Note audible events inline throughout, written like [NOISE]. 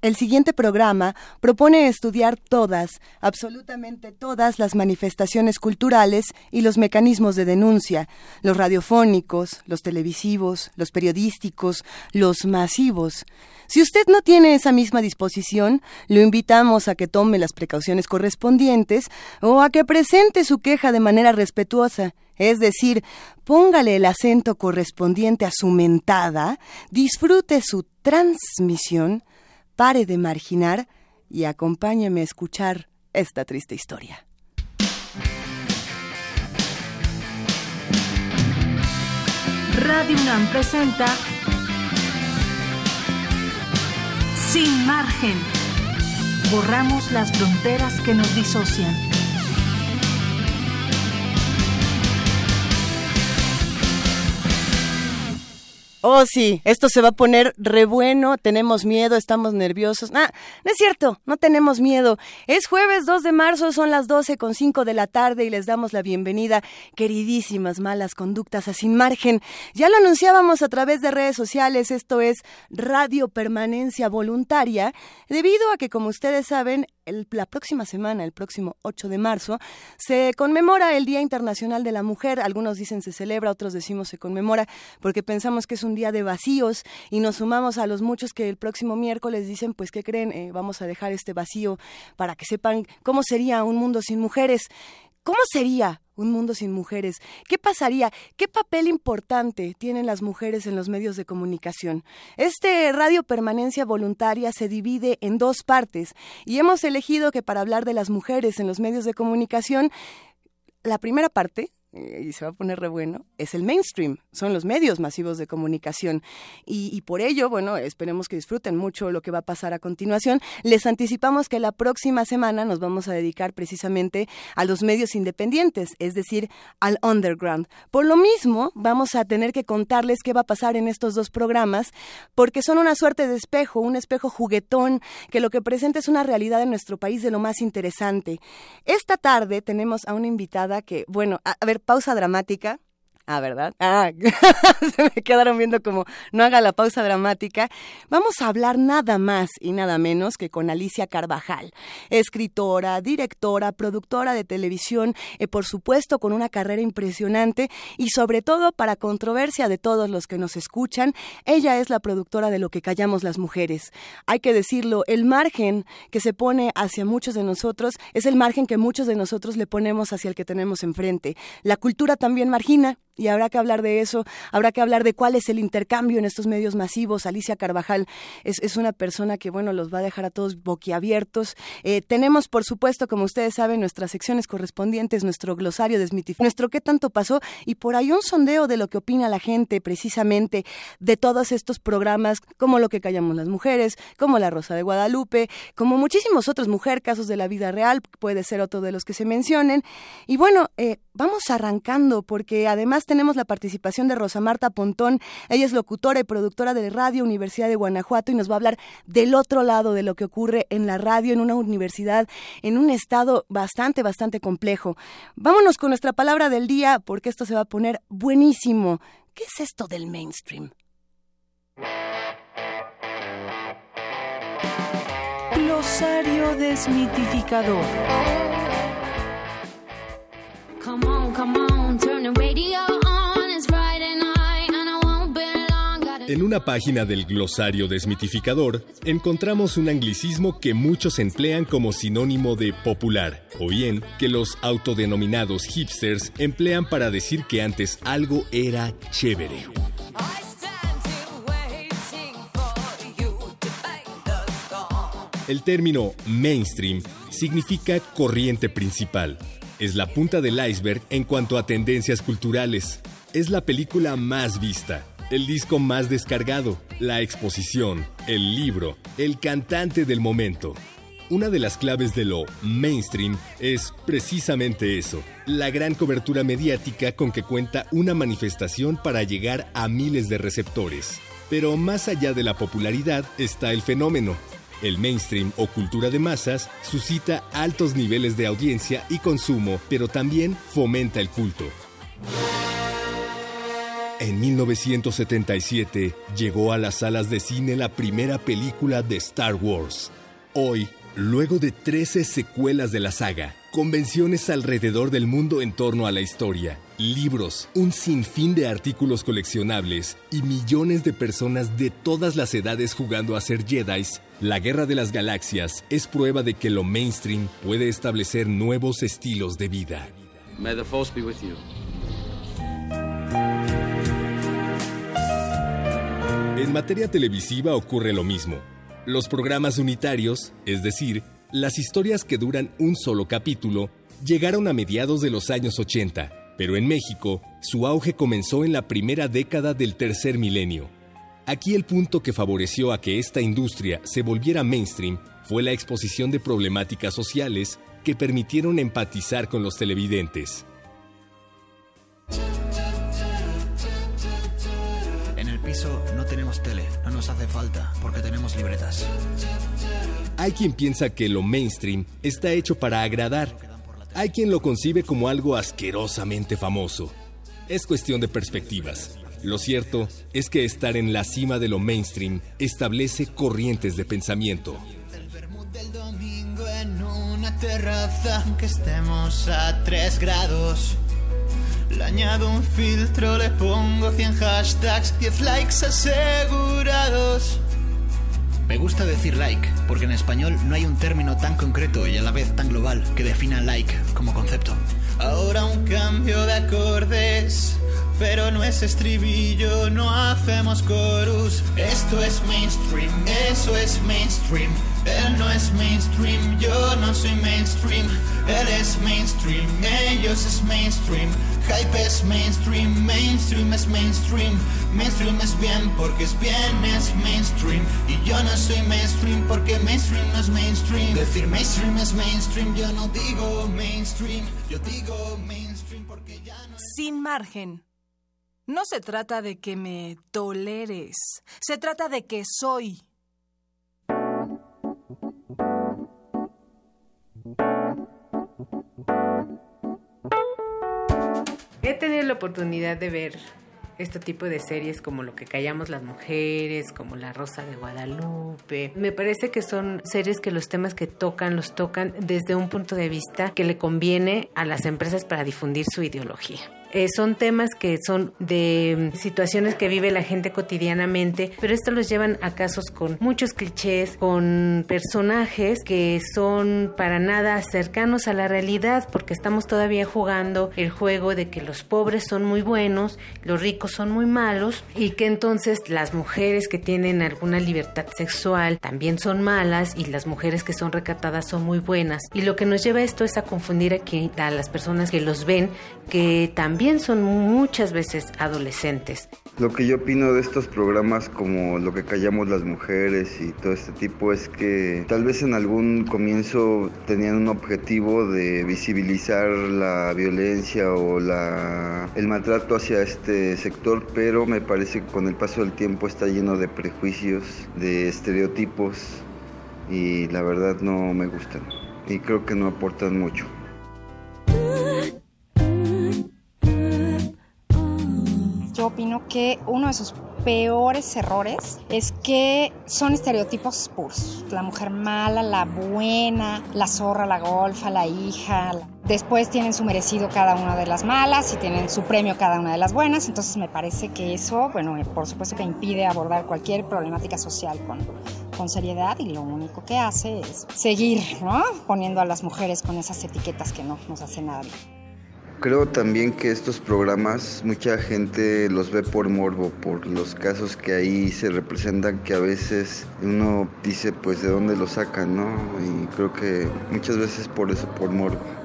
El siguiente programa propone estudiar todas, absolutamente todas las manifestaciones culturales y los mecanismos de denuncia, los radiofónicos, los televisivos, los periodísticos, los masivos. Si usted no tiene esa misma disposición, lo invitamos a que tome las precauciones correspondientes o a que presente su queja de manera respetuosa. Es decir, póngale el acento correspondiente a su mentada, disfrute su transmisión, pare de marginar y acompáñeme a escuchar esta triste historia. Radio UNAM presenta Sin margen. Borramos las fronteras que nos disocian. Oh, sí, esto se va a poner re bueno, tenemos miedo, estamos nerviosos. Ah, no es cierto, no tenemos miedo. Es jueves 2 de marzo, son las 12 con 5 de la tarde y les damos la bienvenida, queridísimas malas conductas a Sin Margen. Ya lo anunciábamos a través de redes sociales, esto es Radio Permanencia Voluntaria, debido a que, como ustedes saben, la próxima semana, el próximo 8 de marzo, se conmemora el Día Internacional de la Mujer. Algunos dicen se celebra, otros decimos se conmemora, porque pensamos que es un día de vacíos y nos sumamos a los muchos que el próximo miércoles dicen, pues, ¿qué creen? Eh, vamos a dejar este vacío para que sepan cómo sería un mundo sin mujeres. ¿Cómo sería un mundo sin mujeres? ¿Qué pasaría? ¿Qué papel importante tienen las mujeres en los medios de comunicación? Este Radio Permanencia Voluntaria se divide en dos partes y hemos elegido que para hablar de las mujeres en los medios de comunicación, la primera parte y se va a poner re bueno, es el mainstream, son los medios masivos de comunicación. Y, por ello, bueno, esperemos que disfruten mucho lo que va a pasar a continuación. Les anticipamos que la próxima semana nos vamos a dedicar precisamente a los medios independientes, es decir, al underground. Por lo mismo, vamos a tener que contarles qué va a pasar en estos dos programas, porque son una suerte de espejo, un espejo juguetón, que lo que presenta es una realidad en nuestro país de lo más interesante. Esta tarde tenemos a una invitada que, bueno, a ver, pausa dramática. Ah, ¿verdad? Ah, [LAUGHS] se me quedaron viendo como no haga la pausa dramática. Vamos a hablar nada más y nada menos que con Alicia Carvajal, escritora, directora, productora de televisión, eh, por supuesto con una carrera impresionante y sobre todo para controversia de todos los que nos escuchan, ella es la productora de Lo que callamos las mujeres. Hay que decirlo, el margen que se pone hacia muchos de nosotros es el margen que muchos de nosotros le ponemos hacia el que tenemos enfrente. La cultura también margina y habrá que hablar de eso, habrá que hablar de cuál es el intercambio en estos medios masivos. Alicia Carvajal es, es una persona que, bueno, los va a dejar a todos boquiabiertos. Eh, tenemos, por supuesto, como ustedes saben, nuestras secciones correspondientes, nuestro glosario desmitificado, nuestro qué tanto pasó y por ahí un sondeo de lo que opina la gente precisamente de todos estos programas, como lo que callamos las mujeres, como La Rosa de Guadalupe, como muchísimos otros mujer, casos de la vida real, puede ser otro de los que se mencionen. Y bueno, eh, vamos arrancando porque además tenemos la participación de Rosa Marta Pontón. Ella es locutora y productora de Radio Universidad de Guanajuato y nos va a hablar del otro lado de lo que ocurre en la radio en una universidad en un estado bastante, bastante complejo. Vámonos con nuestra palabra del día porque esto se va a poner buenísimo. ¿Qué es esto del mainstream? Glosario desmitificador. En una página del glosario desmitificador encontramos un anglicismo que muchos emplean como sinónimo de popular, o bien que los autodenominados hipsters emplean para decir que antes algo era chévere. El término mainstream significa corriente principal. Es la punta del iceberg en cuanto a tendencias culturales. Es la película más vista, el disco más descargado, la exposición, el libro, el cantante del momento. Una de las claves de lo mainstream es precisamente eso, la gran cobertura mediática con que cuenta una manifestación para llegar a miles de receptores. Pero más allá de la popularidad está el fenómeno. El mainstream o cultura de masas suscita altos niveles de audiencia y consumo, pero también fomenta el culto. En 1977 llegó a las salas de cine la primera película de Star Wars. Hoy, luego de 13 secuelas de la saga, convenciones alrededor del mundo en torno a la historia, libros, un sinfín de artículos coleccionables y millones de personas de todas las edades jugando a ser Jedi, la Guerra de las Galaxias es prueba de que lo mainstream puede establecer nuevos estilos de vida. May the force be with you. En materia televisiva ocurre lo mismo. Los programas unitarios, es decir, las historias que duran un solo capítulo, llegaron a mediados de los años 80, pero en México su auge comenzó en la primera década del tercer milenio. Aquí el punto que favoreció a que esta industria se volviera mainstream fue la exposición de problemáticas sociales que permitieron empatizar con los televidentes. En el piso no tenemos tele, no nos hace falta, porque tenemos libretas. Hay quien piensa que lo mainstream está hecho para agradar. Hay quien lo concibe como algo asquerosamente famoso. Es cuestión de perspectivas. Lo cierto es que estar en la cima de lo mainstream establece corrientes de pensamiento. Del domingo en una terraza, aunque estemos a 3 grados. Le añado un filtro, le pongo 100 hashtags, 10 likes asegurados. Me gusta decir like, porque en español no hay un término tan concreto y a la vez tan global que defina like como concepto. Ahora un cambio de acordes, pero no es estribillo, no hacemos chorus. Esto es mainstream, eso es mainstream. Él no es mainstream, yo no soy mainstream. Él es mainstream, ellos es mainstream. Hype es mainstream, mainstream es mainstream. Mainstream es bien porque es bien, es mainstream. Y yo no soy mainstream porque mainstream no es mainstream. Decir mainstream es mainstream, yo no digo mainstream. Yo digo mainstream porque ya no Sin margen. No se trata de que me toleres, se trata de que soy. He tenido la oportunidad de ver este tipo de series como Lo que callamos las mujeres, como La Rosa de Guadalupe. Me parece que son series que los temas que tocan los tocan desde un punto de vista que le conviene a las empresas para difundir su ideología. Eh, son temas que son de mm, situaciones que vive la gente cotidianamente, pero esto los llevan a casos con muchos clichés, con personajes que son para nada cercanos a la realidad, porque estamos todavía jugando el juego de que los pobres son muy buenos, los ricos son muy malos, y que entonces las mujeres que tienen alguna libertad sexual también son malas, y las mujeres que son recatadas son muy buenas. Y lo que nos lleva esto es a confundir aquí a las personas que los ven, que también son muchas veces adolescentes. Lo que yo opino de estos programas como Lo que callamos las mujeres y todo este tipo es que tal vez en algún comienzo tenían un objetivo de visibilizar la violencia o la, el maltrato hacia este sector, pero me parece que con el paso del tiempo está lleno de prejuicios, de estereotipos y la verdad no me gustan y creo que no aportan mucho. Opino que uno de sus peores errores es que son estereotipos puros. La mujer mala, la buena, la zorra, la golfa, la hija. Después tienen su merecido cada una de las malas y tienen su premio cada una de las buenas. Entonces me parece que eso, bueno, eh, por supuesto que impide abordar cualquier problemática social con, con seriedad y lo único que hace es seguir, ¿no? Poniendo a las mujeres con esas etiquetas que no nos hacen nada bien. Creo también que estos programas mucha gente los ve por morbo, por los casos que ahí se representan que a veces uno dice pues de dónde lo sacan, ¿no? Y creo que muchas veces por eso, por morbo.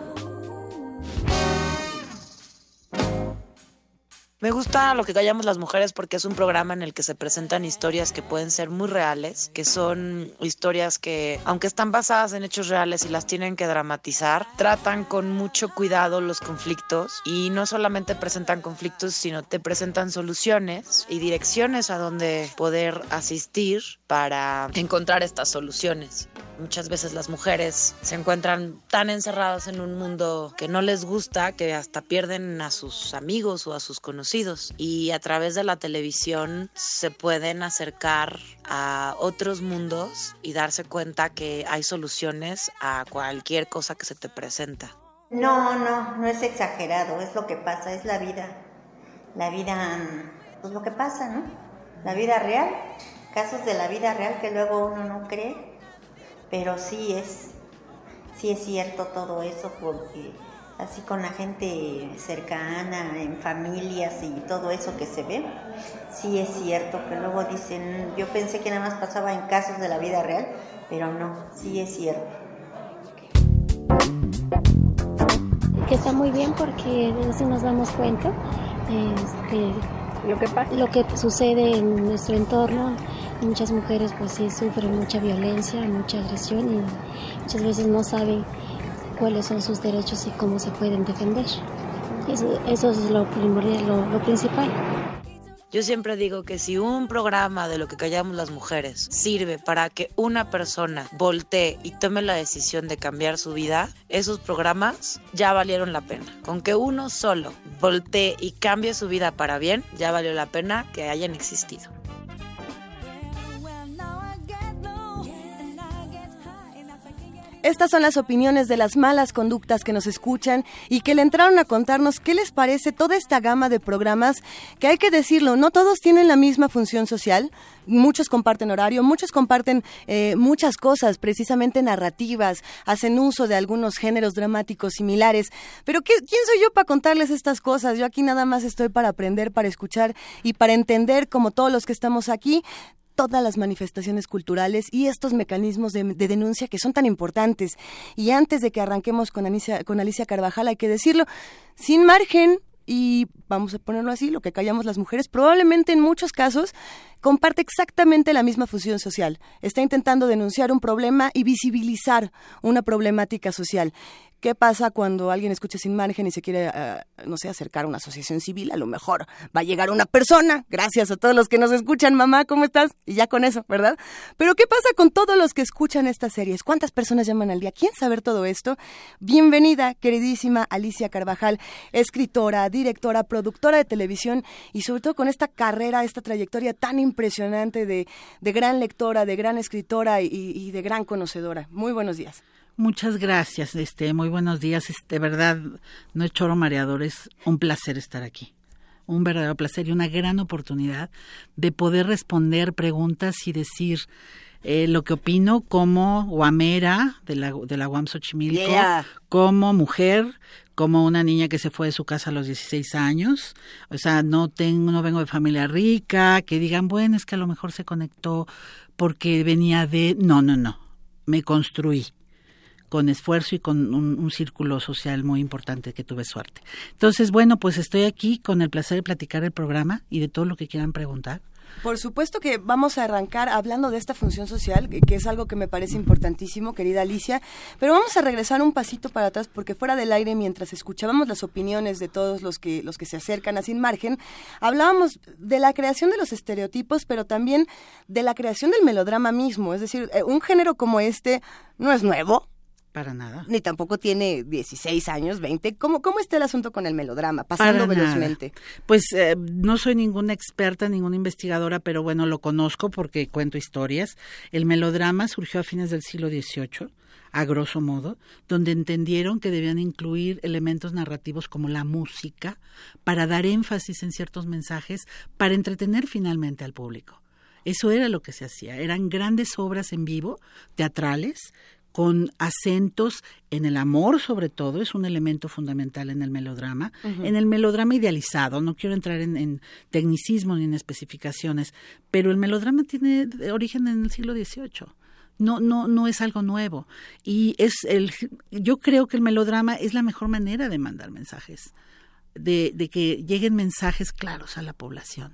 Me gusta lo que callamos las mujeres porque es un programa en el que se presentan historias que pueden ser muy reales, que son historias que, aunque están basadas en hechos reales y las tienen que dramatizar, tratan con mucho cuidado los conflictos y no solamente presentan conflictos, sino te presentan soluciones y direcciones a donde poder asistir para encontrar estas soluciones. Muchas veces las mujeres se encuentran tan encerradas en un mundo que no les gusta que hasta pierden a sus amigos o a sus conocidos y a través de la televisión se pueden acercar a otros mundos y darse cuenta que hay soluciones a cualquier cosa que se te presenta. No, no, no es exagerado, es lo que pasa, es la vida. La vida, pues lo que pasa, ¿no? La vida real, casos de la vida real que luego uno no cree, pero sí es, sí es cierto todo eso, porque así con la gente cercana, en familias y todo eso que se ve, sí es cierto que luego dicen, yo pensé que nada más pasaba en casos de la vida real, pero no, sí es cierto. que está muy bien porque así nos damos cuenta este, lo que pasa, lo que sucede en nuestro entorno. Muchas mujeres pues sí sufren mucha violencia, mucha agresión y muchas veces no saben cuáles son sus derechos y cómo se pueden defender. Eso, eso es lo primordial, lo, lo principal. Yo siempre digo que si un programa de lo que callamos las mujeres sirve para que una persona voltee y tome la decisión de cambiar su vida, esos programas ya valieron la pena. Con que uno solo voltee y cambie su vida para bien, ya valió la pena que hayan existido. Estas son las opiniones de las malas conductas que nos escuchan y que le entraron a contarnos qué les parece toda esta gama de programas que hay que decirlo, no todos tienen la misma función social, muchos comparten horario, muchos comparten eh, muchas cosas, precisamente narrativas, hacen uso de algunos géneros dramáticos similares, pero ¿qué, ¿quién soy yo para contarles estas cosas? Yo aquí nada más estoy para aprender, para escuchar y para entender, como todos los que estamos aquí, todas las manifestaciones culturales y estos mecanismos de, de, denuncia que son tan importantes. Y antes de que arranquemos con Alicia, con Alicia Carvajal, hay que decirlo, sin margen, y vamos a ponerlo así, lo que callamos las mujeres, probablemente en muchos casos comparte exactamente la misma función social. Está intentando denunciar un problema y visibilizar una problemática social. ¿Qué pasa cuando alguien escucha sin margen y se quiere, uh, no sé, acercar a una asociación civil? A lo mejor va a llegar una persona. Gracias a todos los que nos escuchan, mamá, ¿cómo estás? Y ya con eso, ¿verdad? Pero ¿qué pasa con todos los que escuchan estas series? ¿Cuántas personas llaman al día? ¿Quién saber todo esto? Bienvenida, queridísima Alicia Carvajal, escritora, directora, productora de televisión y sobre todo con esta carrera, esta trayectoria tan impresionante de, de gran lectora, de gran escritora y de gran conocedora. Muy buenos días. Muchas gracias, este, muy buenos días. De verdad, no es choro mareador, es un placer estar aquí. Un verdadero placer y una gran oportunidad de poder responder preguntas y decir eh, lo que opino como guamera de la, de la UAM Xochimilco, Yeah. como mujer, como una niña que se fue de su casa a los 16 años. O sea, no tengo, no vengo de familia rica, que digan, bueno, es que a lo mejor se conectó porque venía de. No, no, no. Me construí con esfuerzo y con un, círculo social muy importante que tuve suerte. Entonces, bueno, pues estoy aquí con el placer de platicar el programa y de todo lo que quieran preguntar. Por supuesto que vamos a arrancar hablando de esta función social, que, que, es algo que me parece importantísimo, querida Alicia, pero vamos a regresar un pasito para atrás porque fuera del aire, mientras escuchábamos las opiniones de todos los que, los que se acercan a Sin Margen, hablábamos de la creación de los estereotipos, pero también de la creación del melodrama mismo. Es decir, eh, un género como este no es nuevo, para nada. Ni tampoco tiene 16 años, 20. ¿Cómo, cómo está el asunto con el melodrama? Pasando Para velozmente. Nada. Pues eh, no soy ninguna experta, ninguna investigadora, pero bueno, lo conozco porque cuento historias. El melodrama surgió a fines del siglo XVIII a grosso modo, donde entendieron que debían incluir elementos narrativos como la música para dar énfasis en ciertos mensajes, para entretener finalmente al público. Eso era lo que se hacía. Eran grandes obras en vivo, teatrales, con acentos en el amor sobre todo, es un elemento fundamental en el melodrama, uh -huh. en el melodrama idealizado, no quiero entrar en, en, tecnicismo ni en especificaciones, pero el melodrama tiene origen en el siglo XVIII. No, no, no es algo nuevo. Y es el, yo creo que el melodrama es la mejor manera de mandar mensajes, de, de que lleguen mensajes claros a la población.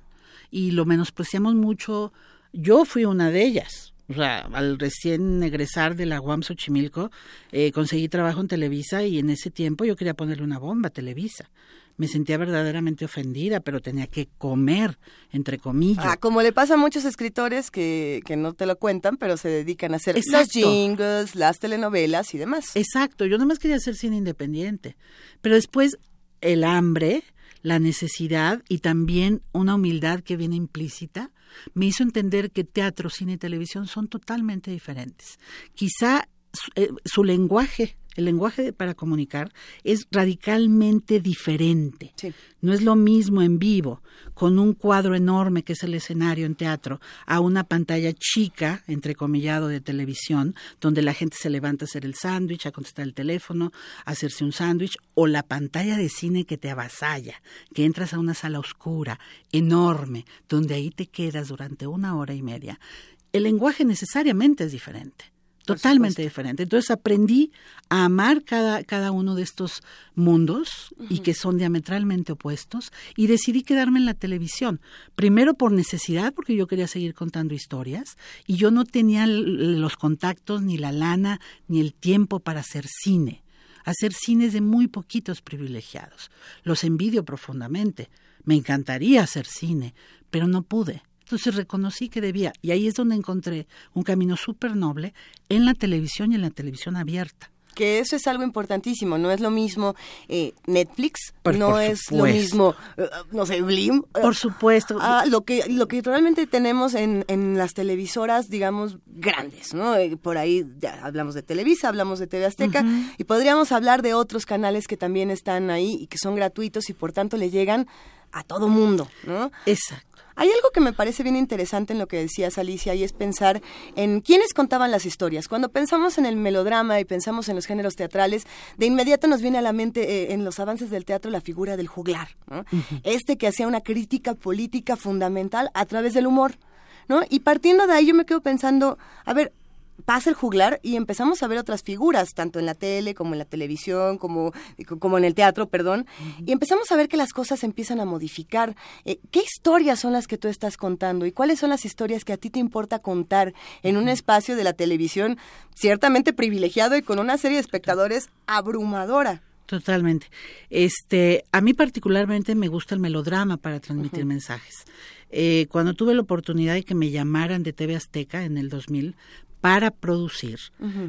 Y lo menospreciamos mucho. Yo fui una de ellas, o sea, al recién egresar de la UAM Xochimilco, eh, conseguí trabajo en Televisa y en ese tiempo yo quería ponerle una bomba a Televisa. me sentía verdaderamente ofendida, pero tenía que comer, entre comillas. Ah, como le pasa a muchos escritores que, que no te lo cuentan, pero se dedican a hacer los Exacto. jingles, las telenovelas y demás. Exacto, yo nomás quería hacer cine independiente. Pero después el hambre, la necesidad y también una humildad que viene implícita me hizo entender que teatro, cine y televisión son totalmente diferentes. Quizá su, eh, su lenguaje, el lenguaje para comunicar es radicalmente diferente. No es lo mismo en vivo, con un cuadro enorme que es el escenario en teatro, a una pantalla chica, entrecomillado, de televisión, donde la gente se levanta a hacer el sándwich, a contestar el teléfono, a hacerse un sándwich, o la pantalla de cine que te avasalla, que entras a una sala oscura, enorme, donde ahí te quedas durante una hora y media. El lenguaje necesariamente es diferente totalmente diferente. Entonces aprendí a amar cada, cada uno de estos mundos y que son diametralmente opuestos y decidí quedarme en la televisión. Primero por necesidad, porque yo quería seguir contando historias y yo no tenía los contactos, ni la lana, ni el tiempo para hacer cine. Hacer cine es de muy poquitos privilegiados. Los envidio profundamente. Me encantaría hacer cine, pero no pude. Entonces reconocí que debía, y ahí es donde encontré un camino súper noble en la televisión y en la televisión abierta. Que eso es algo importantísimo, no es lo mismo eh, Netflix, Por- no por es lo mismo, eh, no sé, Blim. eh, Por supuesto. ah, lo que lo que realmente tenemos en, en las televisoras, digamos, grandes, ¿no? Eh, Por ahí ya hablamos de Televisa, hablamos de TV Azteca y podríamos hablar de otros canales que también están ahí y que son gratuitos y por tanto le llegan a todo mundo, ¿no? Exacto. Hay algo que me parece bien interesante en lo que decías, Alicia, y es pensar en quiénes contaban las historias. Cuando pensamos en el melodrama y pensamos en los géneros teatrales, de inmediato nos viene a la mente eh, en los avances del teatro la figura del juglar, ¿no? este que hacía una crítica política fundamental a través del humor. ¿no? Y partiendo de ahí yo me quedo pensando, a ver, pasa el juglar y empezamos a ver otras figuras, tanto en la tele como en la televisión, como, como en el teatro, perdón, y empezamos a ver que las cosas empiezan a modificar. Eh, ¿Qué historias son las que tú estás contando y cuáles son las historias que a ti te importa contar en un espacio de la televisión ciertamente privilegiado y con una serie de espectadores abrumadora? Totalmente. Este, a mí particularmente me gusta el melodrama para transmitir mensajes. Eh, cuando tuve la oportunidad de que me llamaran de TV Azteca en el 2000 para producir,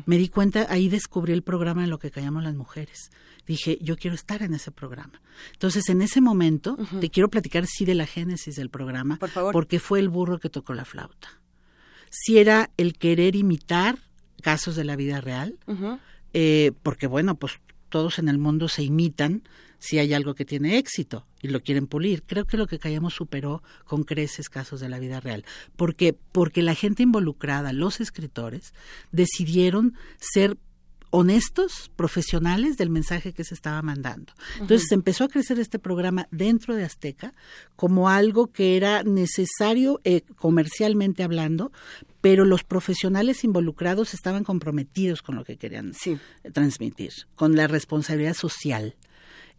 me di cuenta, ahí descubrí el programa en lo que callamos las mujeres. Dije, yo quiero estar en ese programa. Entonces, en ese momento, te quiero platicar sí de la génesis del programa, porque fue el burro que tocó la flauta. Si era el querer imitar casos de la vida real, eh, porque bueno, pues todos en el mundo se imitan si hay algo que tiene éxito y lo quieren pulir. Creo que lo que callamos superó con creces casos de la vida real, porque porque la gente involucrada, los escritores, decidieron ser honestos, profesionales del mensaje que se estaba mandando. Entonces empezó a crecer este programa dentro de Azteca como algo que era necesario eh, comercialmente hablando, pero los profesionales involucrados estaban comprometidos con lo que querían eh, transmitir, con la responsabilidad social.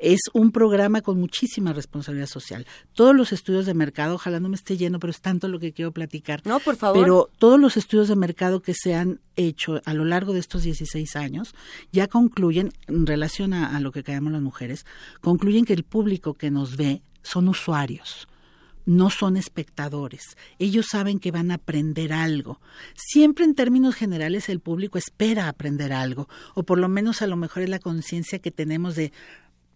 Es un programa con muchísima responsabilidad social. Todos los estudios de mercado, ojalá no me esté lleno, pero es tanto lo que quiero platicar. No, por favor. Pero todos los estudios de mercado que se han hecho a lo largo de estos 16 años ya concluyen, en relación a, a lo que callamos las mujeres, concluyen que el público que nos ve son usuarios no son espectadores. Ellos saben que van a aprender algo. Siempre en términos generales el público espera aprender algo, o por lo menos a lo mejor es la conciencia que tenemos de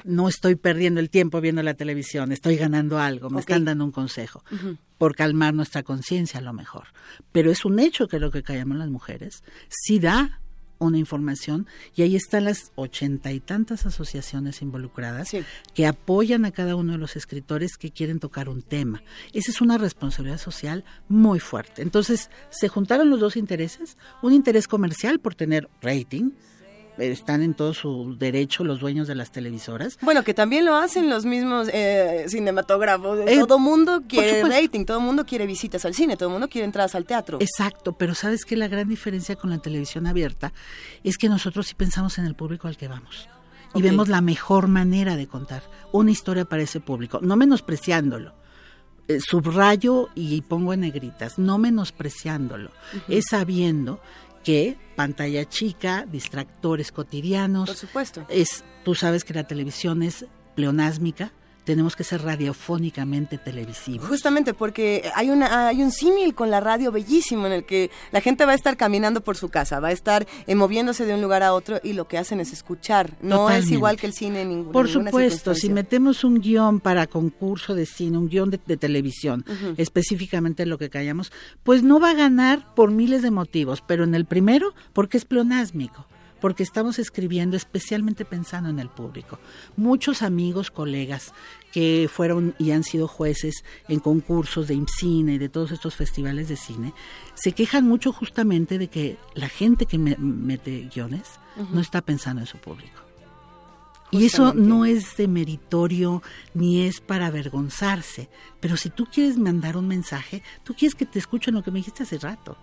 no estoy perdiendo el tiempo viendo la televisión, estoy ganando algo, me están dando un consejo por calmar nuestra conciencia a lo mejor. Pero es un hecho que lo que callamos las mujeres sí da una información y ahí están las ochenta y tantas asociaciones involucradas que apoyan a cada uno de los escritores que quieren tocar un tema. Esa es una responsabilidad social muy fuerte. Entonces se juntaron los dos intereses, un interés comercial por tener rating, están en todo su derecho los dueños de las televisoras, Bueno, que también lo hacen los mismos eh, cinematógrafos. Eh, todo mundo quiere rating, todo mundo quiere visitas al cine, todo mundo quiere entradas al teatro. Exacto, pero sabes que la gran diferencia con la televisión abierta es que nosotros sí pensamos en el público al que vamos y vemos la mejor manera de contar una historia para ese público, no menospreciándolo. Eh, subrayo y pongo en negritas, no menospreciándolo, es sabiendo que pantalla chica, distractores cotidianos, Por supuesto. es, tú sabes que la televisión es pleonásmica, tenemos que ser radiofónicamente televisivos. Justamente porque hay una hay un símil con la radio bellísimo en el que la gente va a estar caminando por su casa, va a estar eh, moviéndose de un lugar a otro y lo que hacen es escuchar. No es igual que el cine en ninguna Por ninguna supuesto, si metemos un guion para concurso de cine, un guion de, de televisión, específicamente lo que callamos, pues no va a ganar por miles de motivos, pero en el primero, porque es pleonásmico, porque estamos escribiendo especialmente pensando en el público. Muchos amigos, colegas que fueron y han sido jueces en concursos de IMCINE y de todos estos festivales de cine, se quejan mucho justamente de que la gente que me- mete guiones no está pensando en su público. Y eso no es de meritorio ni es para avergonzarse. Pero si tú quieres mandar un mensaje, tú quieres que te escuchen lo que me dijiste hace rato.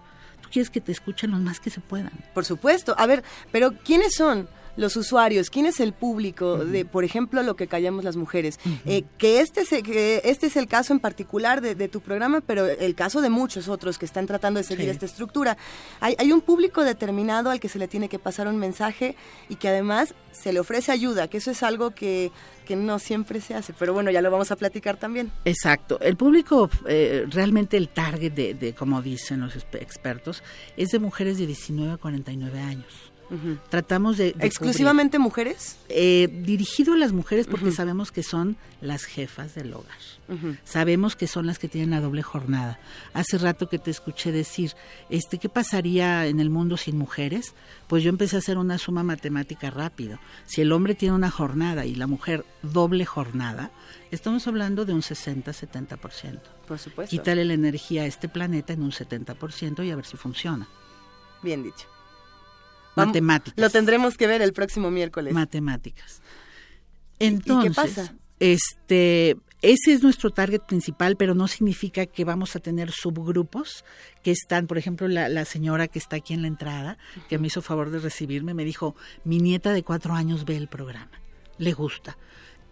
Quieres que te escuchen lo más que se puedan. Por supuesto. A ver, pero ¿quiénes son los usuarios? ¿Quién es el público de, por ejemplo, lo que callamos las mujeres? Eh, que, este es, que este es el caso en particular de, de tu programa, pero el caso de muchos otros que están tratando de seguir Sí. esta estructura. Hay, hay un público determinado al que se le tiene que pasar un mensaje y que además se le ofrece ayuda, que eso es algo que, que no siempre se hace. Pero bueno, ya lo vamos a platicar también. Exacto. El público, eh, realmente el target de, de, como dicen los expertos, es de mujeres de 19 a 49 años. Tratamos de... de ¿Exclusivamente mujeres? Eh, dirigido a las mujeres porque sabemos que son las jefas del hogar. Sabemos que son las que tienen la doble jornada. Hace rato que te escuché decir, este, ¿qué pasaría en el mundo sin mujeres? Pues yo empecé a hacer una suma matemática rápido. Si el hombre tiene una jornada y la mujer doble jornada, estamos hablando de un 60-70%. Por supuesto. Quítale la energía a este planeta en un 70% y a ver si funciona. Bien dicho. Matemáticas. Lo tendremos que ver el próximo miércoles. Matemáticas. Entonces, pasa? este, ese es nuestro target principal, pero no significa que vamos a tener subgrupos que están, por ejemplo, la, la señora que está aquí en la entrada, que me hizo favor de recibirme, me dijo, mi nieta de cuatro años ve el programa, le gusta.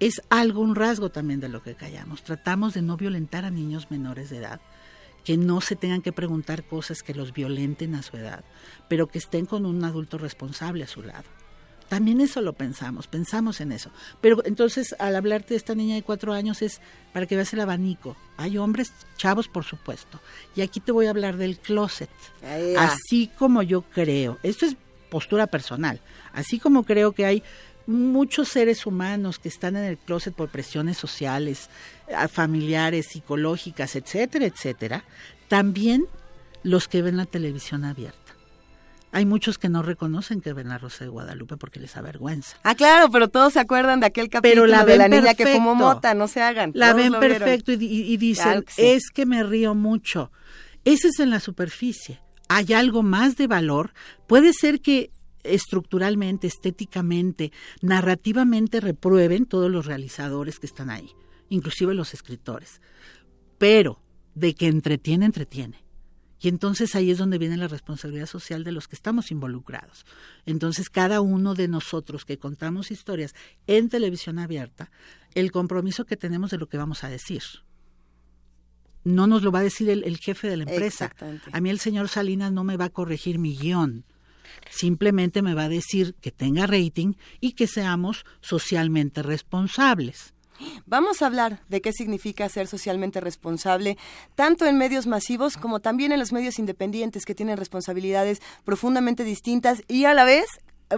Es algo, un rasgo también de lo que callamos. Tratamos de no violentar a niños menores de edad, que no se tengan que preguntar cosas que los violenten a su edad, pero que estén con un adulto responsable a su lado. También eso lo pensamos, pensamos en eso. Pero entonces, al hablarte de esta niña de cuatro años es para que veas el abanico. Hay hombres, chavos, por supuesto. Y aquí te voy a hablar del closet. Así como yo creo, esto es postura personal, así como creo que hay muchos seres humanos que están en el closet por presiones sociales, familiares, psicológicas, etcétera, etcétera, también los que ven la televisión abierta. Hay muchos que no reconocen que ven la Rosa de Guadalupe porque les avergüenza. Ah, claro, pero todos se acuerdan de aquel capítulo Pero la de la ven niña que perfecto. fumó mota, no se hagan. La ven perfecto y, di- y dicen, Claro que sí. es que me río mucho. Ese es en la superficie. Hay algo más de valor. Puede ser que estructuralmente, estéticamente, narrativamente reprueben todos los realizadores que están ahí, inclusive los escritores. Pero de que entretiene, entretiene. Y entonces ahí es donde viene la responsabilidad social de los que estamos involucrados. Entonces cada uno de nosotros que contamos historias en televisión abierta, el compromiso que tenemos de lo que vamos a decir. No nos lo va a decir el, el jefe de la empresa. A mí el señor Salinas no me va a corregir mi guion. Simplemente me va a decir que tenga rating y que seamos socialmente responsables. Vamos a hablar de qué significa ser socialmente responsable, tanto en medios masivos como también en los medios independientes que tienen responsabilidades profundamente distintas y a la vez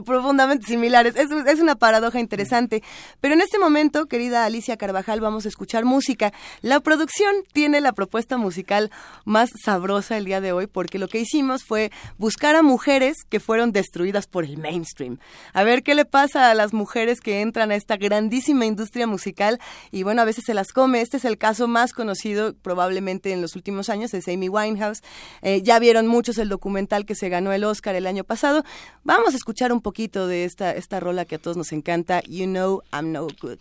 profundamente similares. Es, es una paradoja interesante. Pero en este momento, querida Alicia Carvajal, vamos a escuchar música. La producción tiene la propuesta musical más sabrosa el día de hoy porque lo que hicimos fue buscar a mujeres que fueron destruidas por el mainstream. A ver qué le pasa a las mujeres que entran a esta grandísima industria musical y bueno, a veces se las come. Este es el caso más conocido probablemente en los últimos años, es Amy Winehouse. Eh, ya vieron muchos el documental que se ganó el Oscar el año pasado. Vamos a escuchar un poquito de esta, esta rola que a todos nos encanta, You Know I'm No Good.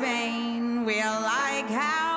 We're like how.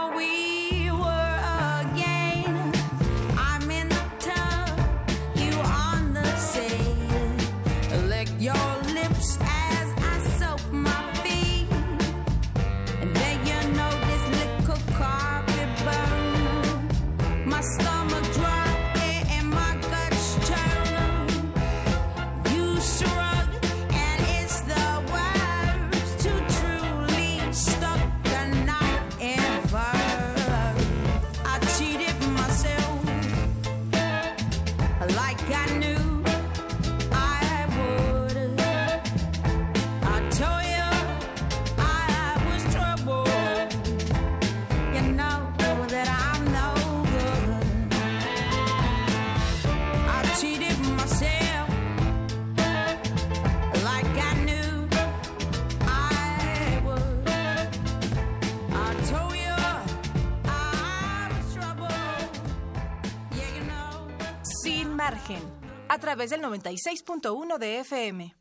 Través del 96.1 de FM.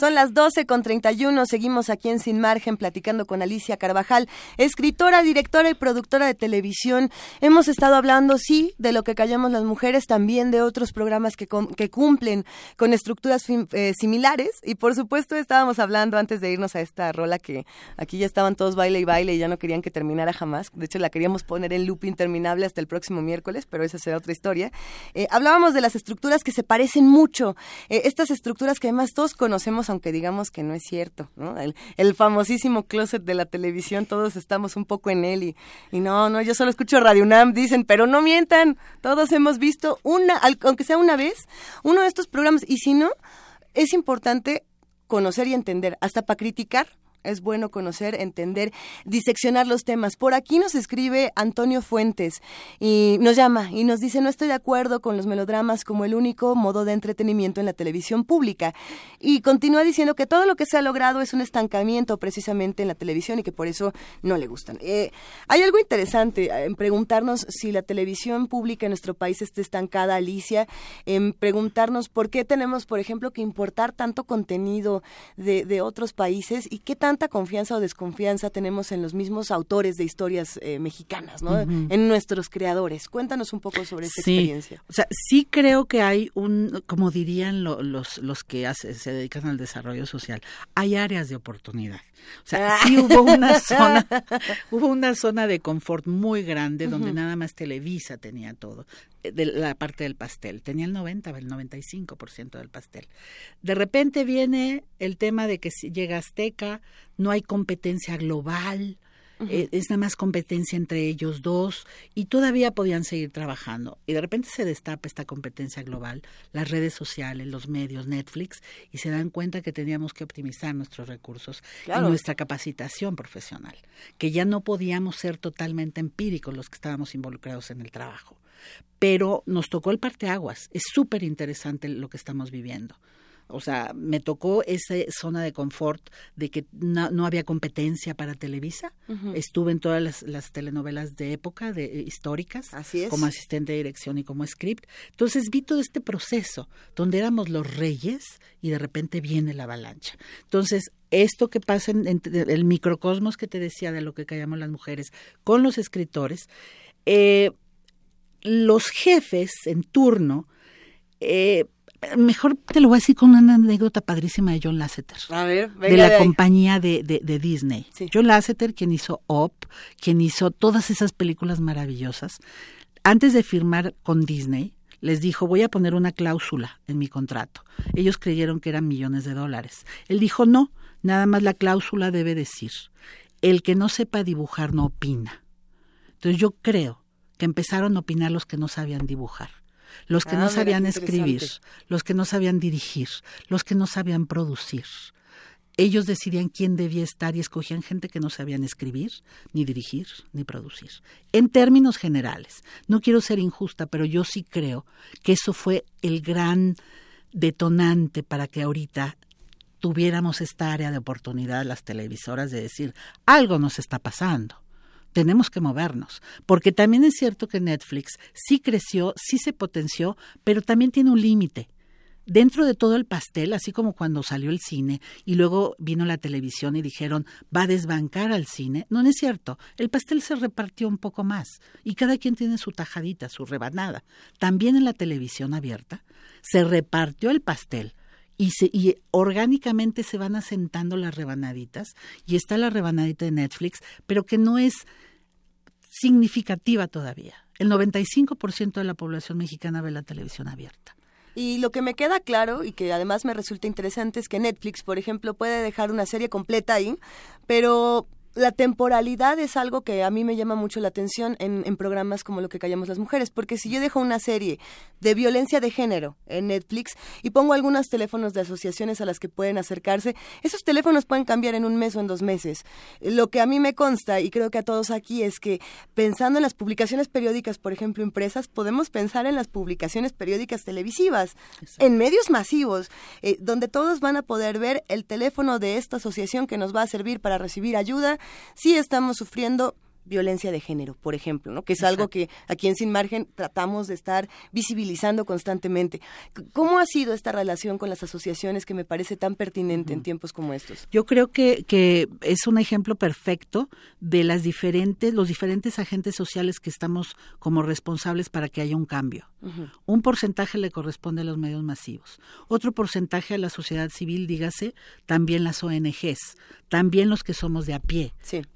Son las 12 con 31. Seguimos aquí en Sin Margen platicando con Alicia Carvajal, escritora, directora y productora de televisión. Hemos estado hablando, sí, de lo que callamos las mujeres, también de otros programas que, cumplen con estructuras eh, similares. Y por supuesto, estábamos hablando antes de irnos a esta rola que aquí ya estaban todos baile y baile y ya no querían que terminara jamás. De hecho, la queríamos poner en loop interminable hasta el próximo miércoles, pero esa será otra historia. Eh, hablábamos de las estructuras que se parecen mucho. Eh, estas estructuras que además todos conocemos aunque digamos que no es cierto, ¿no? El, famosísimo closet de la televisión, todos estamos un poco en él y, y no, no, yo solo escucho Radio UNAM, dicen, pero no mientan, todos hemos visto una, aunque sea una vez, uno de estos programas, y si no, es importante conocer y entender, hasta para criticar, es bueno conocer, entender, diseccionar los temas. Por aquí nos escribe Antonio Fuentes y nos llama y nos dice no estoy de acuerdo con los melodramas como el único modo de entretenimiento en la televisión pública. Y continúa diciendo que todo lo que se ha logrado es un estancamiento precisamente en la televisión y que por eso no le gustan. Eh, hay algo interesante en preguntarnos si la televisión pública en nuestro país está estancada, Alicia, en preguntarnos por qué tenemos, por ejemplo, que importar tanto contenido de, de otros países y qué tan tanta confianza o desconfianza tenemos en los mismos autores de historias eh, mexicanas, ¿no? En nuestros creadores. Cuéntanos un poco sobre esa experiencia. O sea, sí creo que hay un, como dirían los, los que se dedican al desarrollo social, hay áreas de oportunidad. O sea, ah. sí hubo una zona, [LAUGHS] hubo una zona de confort muy grande donde nada más Televisa tenía todo de la parte del pastel. Tenía el 90, el 95% del pastel. De repente viene el tema de que si llega Azteca, no hay competencia global, eh, es nada más competencia entre ellos dos y todavía podían seguir trabajando. Y de repente se destapa esta competencia global, las redes sociales, los medios, Netflix, y se dan cuenta que teníamos que optimizar nuestros recursos y nuestra capacitación profesional, que ya no podíamos ser totalmente empíricos los que estábamos involucrados en el trabajo pero nos tocó el parteaguas. Es súper interesante lo que estamos viviendo. O sea, me tocó esa zona de confort de que no, había competencia para Televisa. Estuve en todas las, telenovelas de época, de, eh, históricas, como asistente de dirección y como script. Entonces vi todo este proceso donde éramos los reyes y de repente viene la avalancha. Entonces, esto que pasa en, el microcosmos que te decía de lo que callamos las mujeres con los escritores, eh, los jefes en turno, eh, mejor te lo voy a decir con una anécdota padrísima de John Lasseter. de la compañía de, de, Disney. John Lasseter, quien hizo Op, quien hizo todas esas películas maravillosas, antes de firmar con Disney, les dijo, voy a poner una cláusula en mi contrato. Ellos creyeron que eran millones de dólares. Él dijo, no, nada más la cláusula debe decir, el que no sepa dibujar no opina. Entonces yo creo que empezaron a opinar los que no sabían dibujar, los que no ah, sabían escribir, los que no sabían dirigir, los que no sabían producir. Ellos decidían quién debía estar y escogían gente que no sabían escribir, ni dirigir, ni producir. En términos generales, no quiero ser injusta, pero yo sí creo que eso fue el gran detonante para que ahorita tuviéramos esta área de oportunidad las televisoras de decir algo nos está pasando tenemos que movernos, porque también es cierto que Netflix sí creció, sí se potenció, pero también tiene un límite. Dentro de todo el pastel, así como cuando salió el cine y luego vino la televisión y dijeron va a desbancar al cine, no, no es cierto, el pastel se repartió un poco más y cada quien tiene su tajadita, su rebanada. También en la televisión abierta se repartió el pastel, y, se, y orgánicamente se van asentando las rebanaditas y está la rebanadita de Netflix, pero que no es significativa todavía. El 95% de la población mexicana ve la televisión abierta. Y lo que me queda claro y que además me resulta interesante es que Netflix, por ejemplo, puede dejar una serie completa ahí, pero la temporalidad es algo que a mí me llama mucho la atención en, en, programas como lo que callamos las mujeres, porque si yo dejo una serie de violencia de género en Netflix y pongo algunos teléfonos de asociaciones a las que pueden acercarse, esos teléfonos pueden cambiar en un mes o en dos meses. Lo que a mí me consta, y creo que a todos aquí, es que pensando en las publicaciones periódicas, por ejemplo, impresas, podemos pensar en las publicaciones periódicas televisivas, en medios masivos, eh, donde todos van a poder ver el teléfono de esta asociación que nos va a servir para recibir ayuda sí estamos sufriendo violencia de género, por ejemplo, ¿no? Que es algo que aquí en Sin Margen tratamos de estar visibilizando constantemente. ¿Cómo ha sido esta relación con las asociaciones que me parece tan pertinente en tiempos como estos? Yo creo que, que es un ejemplo perfecto de las diferentes, los diferentes agentes sociales que estamos como responsables para que haya un cambio. Un porcentaje le corresponde a los medios masivos, otro porcentaje a la sociedad civil, dígase, también las ONGs, también los que somos de a pie,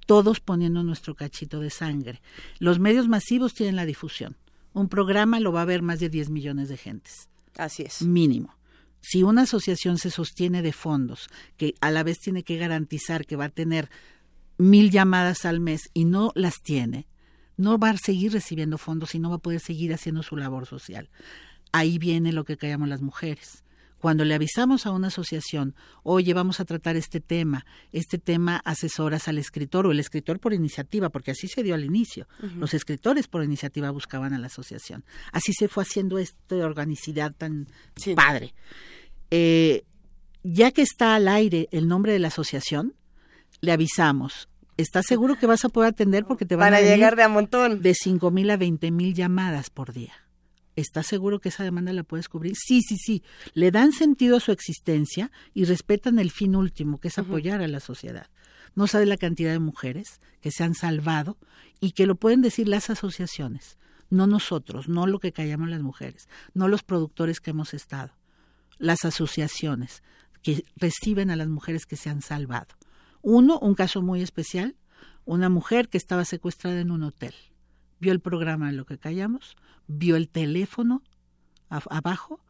todos poniendo nuestro cachito de sangre. Los medios masivos tienen la difusión. Un programa lo va a ver más de 10 millones de gentes. Así es. Mínimo. Si una asociación se sostiene de fondos, que a la vez tiene que garantizar que va a tener mil llamadas al mes y no las tiene, no va a seguir recibiendo fondos y no va a poder seguir haciendo su labor social. Ahí viene lo que callamos las mujeres. Cuando le avisamos a una asociación, oye, vamos a tratar este tema, este tema asesoras al escritor o el escritor por iniciativa, porque así se dio al inicio. Los escritores por iniciativa buscaban a la asociación. Así se fue haciendo esta organicidad tan padre. Eh, ya que está al aire el nombre de la asociación, le avisamos. ¿Estás seguro que vas a poder atender porque te van Para a llegar de a montón. de cinco mil a veinte mil llamadas por día? ¿Estás seguro que esa demanda la puedes cubrir? Sí, sí, sí. Le dan sentido a su existencia y respetan el fin último, que es apoyar a la sociedad. No sabe la cantidad de mujeres que se han salvado y que lo pueden decir las asociaciones, no nosotros, no lo que callamos las mujeres, no los productores que hemos estado, las asociaciones que reciben a las mujeres que se han salvado. Uno, un caso muy especial, una mujer que estaba secuestrada en un hotel. Vio el programa de lo que callamos, vio el teléfono abajo,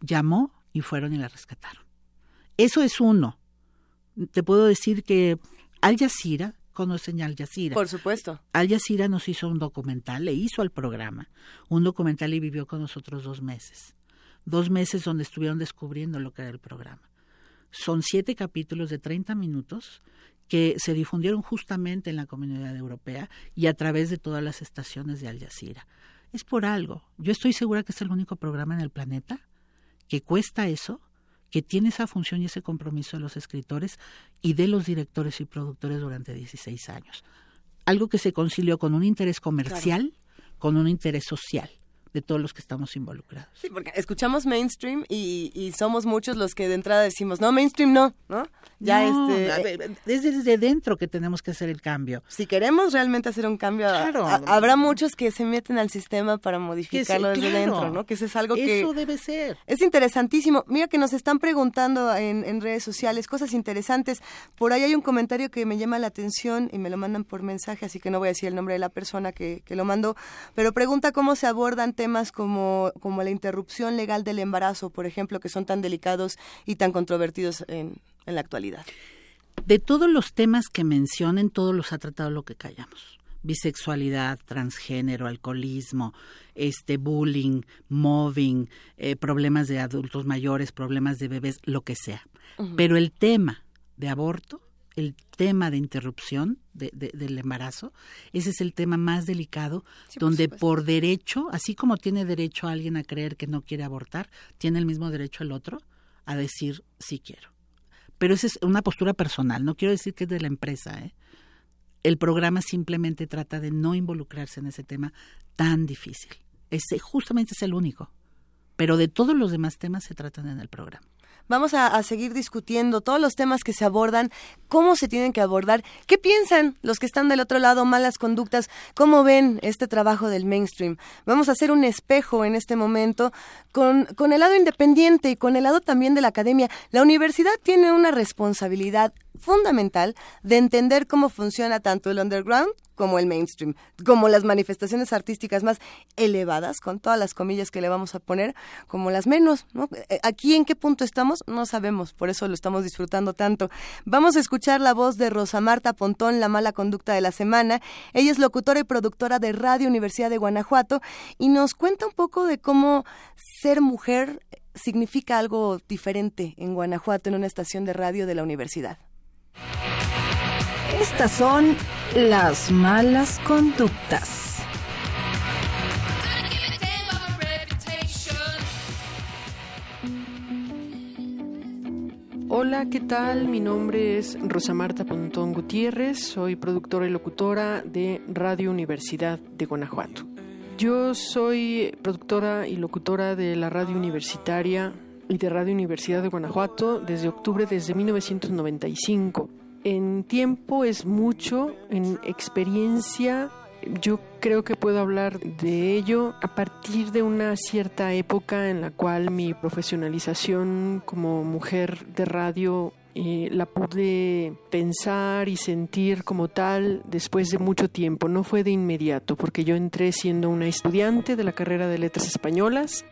llamó y fueron y la rescataron. Eso es uno. Te puedo decir que Al Jazeera, conocen Al Jazeera. Por supuesto. Al Jazeera nos hizo un documental, le hizo al programa un documental y vivió con nosotros dos meses. Dos meses donde estuvieron descubriendo lo que era el programa. Son siete capítulos de 30 minutos que se difundieron justamente en la comunidad europea y a través de todas las estaciones de Al Jazeera. Es por algo. Yo estoy segura que es el único programa en el planeta que cuesta eso, que tiene esa función y ese compromiso de los escritores y de los directores y productores durante 16 años. Algo que se concilió con un interés comercial, con un interés social de todos los que estamos involucrados. Sí, porque escuchamos mainstream y, y somos muchos los que de entrada decimos, no, mainstream no, ¿no? Ya No, este... a ver, es desde dentro que tenemos que hacer el cambio. Si queremos realmente hacer un cambio, a- Claro. a- habrá muchos que se meten al sistema para modificarlo desde claro. dentro, ¿no? Que eso es algo que... Eso debe ser. Es interesantísimo. Mira que nos están preguntando en, en redes sociales cosas interesantes. Por ahí hay un comentario que me llama la atención y me lo mandan por mensaje, así que no voy a decir el nombre de la persona que, que lo mandó, pero pregunta cómo se abordan temas como, como la interrupción legal del embarazo, por ejemplo, que son tan delicados y tan controvertidos en, en la actualidad. De todos los temas que mencionen, todos los ha tratado lo que callamos. Bisexualidad, transgénero, alcoholismo, este bullying, mobbing, eh, problemas de adultos mayores, problemas de bebés, lo que sea. Pero el tema de aborto, el tema de interrupción de- de- del embarazo, ese es el tema más delicado, Sí, donde por derecho, así como tiene derecho alguien a creer que no quiere abortar, tiene el mismo derecho el otro a decir sí quiero pero esa es una postura personal, no quiero decir que es de la empresa. ¿eh? El programa simplemente trata de no involucrarse en ese tema tan difícil. Ese justamente es el único, pero de todos los demás temas se tratan en el programa. Vamos a, seguir discutiendo todos los temas que se abordan, cómo se tienen que abordar, qué piensan los que están del otro lado, malas conductas, cómo ven este trabajo del mainstream. Vamos a hacer un espejo en este momento con, con el lado independiente y con el lado también de la academia. La universidad tiene una responsabilidad fundamental de entender cómo funciona tanto el underground como el mainstream, como las manifestaciones artísticas más elevadas, con todas las comillas que le vamos a poner, como las menos. ¿no? Eh, Aquí en qué punto estamos, no sabemos, por eso lo estamos disfrutando tanto. Vamos a escuchar la voz de Rosa Marta Pontón, la mala conducta de la semana. Ella es locutora y productora de Radio Universidad de Guanajuato y nos cuenta un poco de cómo ser mujer significa algo diferente en Guanajuato, en una estación de radio de la universidad. Estas son las malas conductas. Hola, ¿qué tal? Mi nombre es Rosa Marta Pontón Gutiérrez, soy productora y locutora de Radio Universidad de Guanajuato. Yo soy productora y locutora de la radio universitaria y de Radio Universidad de Guanajuato desde octubre desde 1995. En tiempo es mucho, en experiencia yo creo que puedo hablar de ello a partir de una cierta época en la cual mi profesionalización como mujer de radio eh, la pude pensar y sentir como tal después de mucho tiempo. No fue de inmediato, porque yo entré siendo una estudiante de la carrera de letras españolas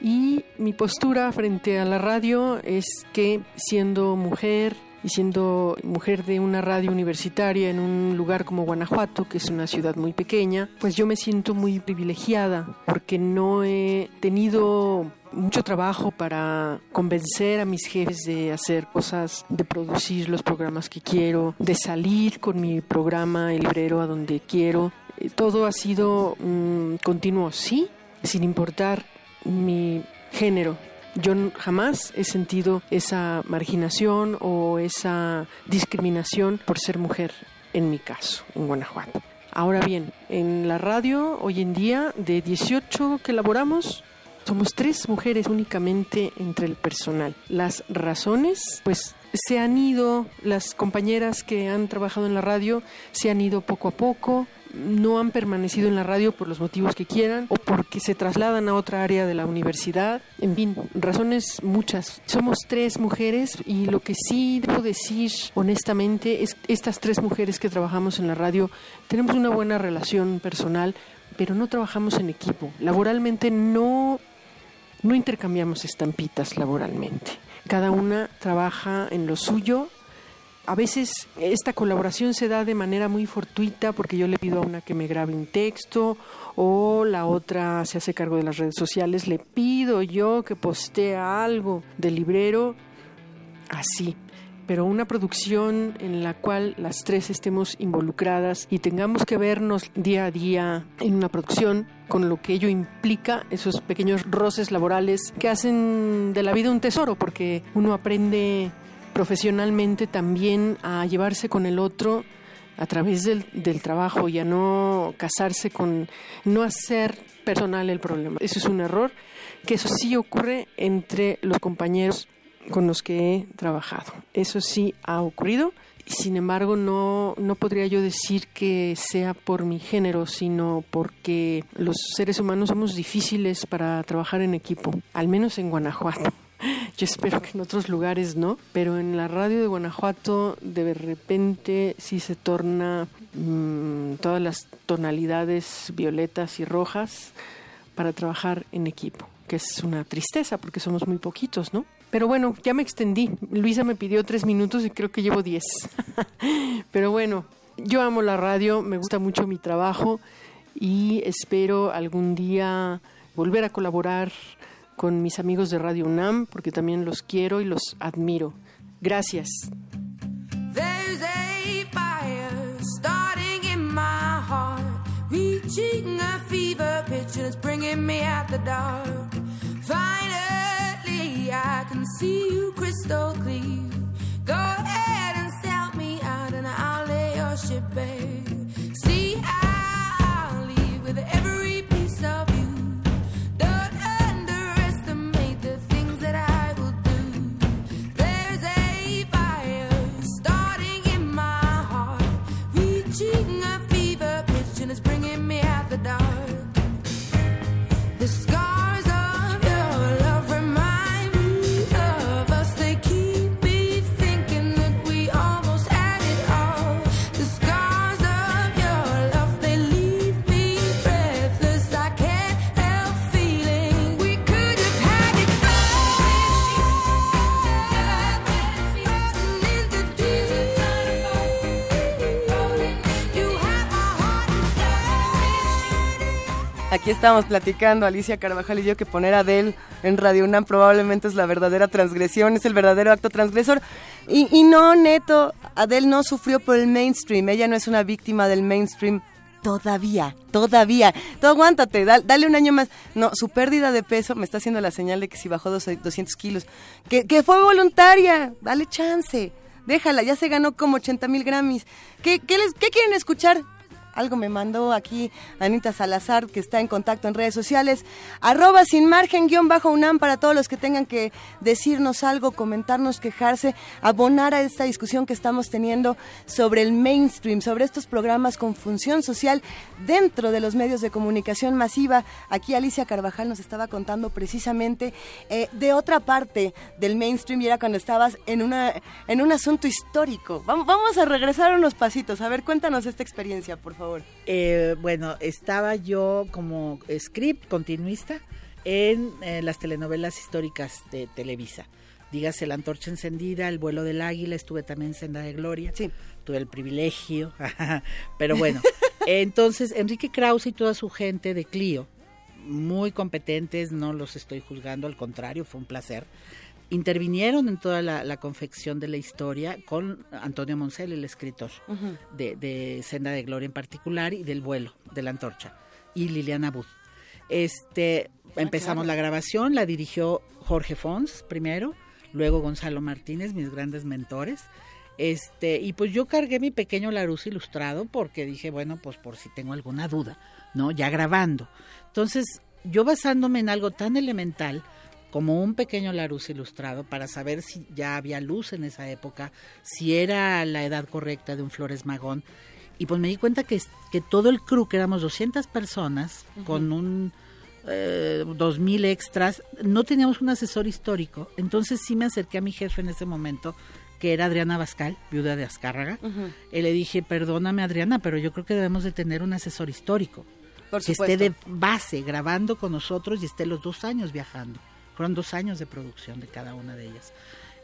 y mi postura frente a la radio es que siendo mujer y siendo mujer de una radio universitaria en un lugar como Guanajuato, que es una ciudad muy pequeña, pues yo me siento muy privilegiada porque no he tenido mucho trabajo para convencer a mis jefes de hacer cosas, de producir los programas que quiero, de salir con mi programa El Librero a donde quiero. Eh, todo ha sido mm, continuo, sí, sin importar mi género. Yo jamás he sentido esa marginación o esa discriminación por ser mujer, en mi caso, en Guanajuato. Ahora bien, en la radio hoy en día, de 18 que elaboramos, somos tres mujeres únicamente entre el personal. Las razones, pues se han ido, las compañeras que han trabajado en la radio se han ido poco a poco, no han permanecido en la radio por los motivos que quieran o porque se trasladan a otra área de la universidad. En fin, razones muchas. Somos tres mujeres y lo que sí debo decir honestamente es que estas tres mujeres que trabajamos en la radio tenemos una buena relación personal, pero no trabajamos en equipo. Laboralmente no, no intercambiamos estampitas laboralmente. Cada una trabaja en lo suyo a veces esta colaboración se da de manera muy fortuita porque yo le pido a una que me grabe un texto o la otra se hace cargo de las redes sociales, le pido yo que postee algo del librero, así. Pero una producción en la cual las tres estemos involucradas y tengamos que vernos día a día en una producción, con lo que ello implica, esos pequeños roces laborales que hacen de la vida un tesoro, porque uno aprende profesionalmente también a llevarse con el otro a través del, del, trabajo y a no casarse con, no hacer personal el problema. Eso es un error, que eso sí ocurre entre los compañeros con los que he trabajado. Eso sí ha ocurrido. Sin embargo, no, no podría yo decir que sea por mi género, sino porque los seres humanos somos difíciles para trabajar en equipo, al menos en Guanajuato. [LAUGHS] Yo espero que en otros lugares no, pero en la radio de Guanajuato de repente sí se torna mmm, todas las tonalidades violetas y rojas para trabajar en equipo, que es una tristeza porque somos muy poquitos, ¿no? Pero bueno, ya me extendí. Luisa me pidió tres minutos y creo que llevo diez. [LAUGHS] pero bueno, yo amo la radio, me gusta mucho mi trabajo y espero algún día volver a colaborar con mis amigos de Radio UNAM, porque también los quiero y los admiro. Gracias. There's a fire starting in my heart, reaching a fever pitch and it's bringing me out the dark. Finally, I can see you crystal clear. Aquí estamos platicando, Alicia Carvajal y yo, que poner a Adele en Radio UNAM probablemente es la verdadera transgresión, es el verdadero acto transgresor. Y, no, neto, Adele no sufrió por el mainstream, ella no es una víctima del mainstream Todavía, todavía. Tú aguántate, da- dale un año más. No, su pérdida de peso me está haciendo la señal de que si bajó dos- 200 kilos. Que, que fue voluntaria, dale chance. Déjala, ya se ganó como 80 mil Grammys. ¿Qué, qué, les, ¿Qué quieren escuchar? Algo me mandó aquí Anita Salazar, que está en contacto en redes sociales. Arroba sin margen guion bajo UNAM para todos los que tengan que decirnos algo, comentarnos, quejarse, abonar a esta discusión que estamos teniendo sobre el mainstream, sobre estos programas con función social dentro de los medios de comunicación masiva. Aquí Alicia Carvajal nos estaba contando precisamente eh, de otra parte del mainstream y era cuando estabas en, una, en un asunto histórico. Vamos, vamos a regresar unos pasitos. A ver, cuéntanos esta experiencia, por favor. Eh, bueno, estaba yo como script continuista en eh, las telenovelas históricas de Televisa. Dígase La Antorcha Encendida, El Vuelo del Águila, estuve también en Senda de Gloria. Sí. Tuve el privilegio, [LAUGHS] pero bueno. entonces, Enrique Krause y toda su gente de Clio, muy competentes, no los estoy juzgando, al contrario, fue un placer. Intervinieron en toda la, la confección de la historia con Antonio Moncel, el escritor de, de Senda de Gloria en particular y del vuelo de la antorcha y Liliana Booth. Este, empezamos la grabación, la dirigió Jorge Fons primero, luego Gonzalo Martínez, mis grandes mentores. Este, y pues yo cargué mi pequeño Larus ilustrado porque dije, bueno, pues por si tengo alguna duda, ¿no? Ya grabando. Entonces, yo basándome en algo tan elemental como un pequeño Larus ilustrado para saber si ya había luz en esa época, si era la edad correcta de un Flores Magón. Y pues me di cuenta que, que todo el crew, que éramos 200 personas, con un eh, 2000 extras, no teníamos un asesor histórico. Entonces sí me acerqué a mi jefe en ese momento, que era Adriana Bascal, viuda de Azcárraga. Y le dije, perdóname Adriana, pero yo creo que debemos de tener un asesor histórico. Por que esté de base grabando con nosotros y esté los dos años viajando. Fueron dos años de producción de cada una de ellas.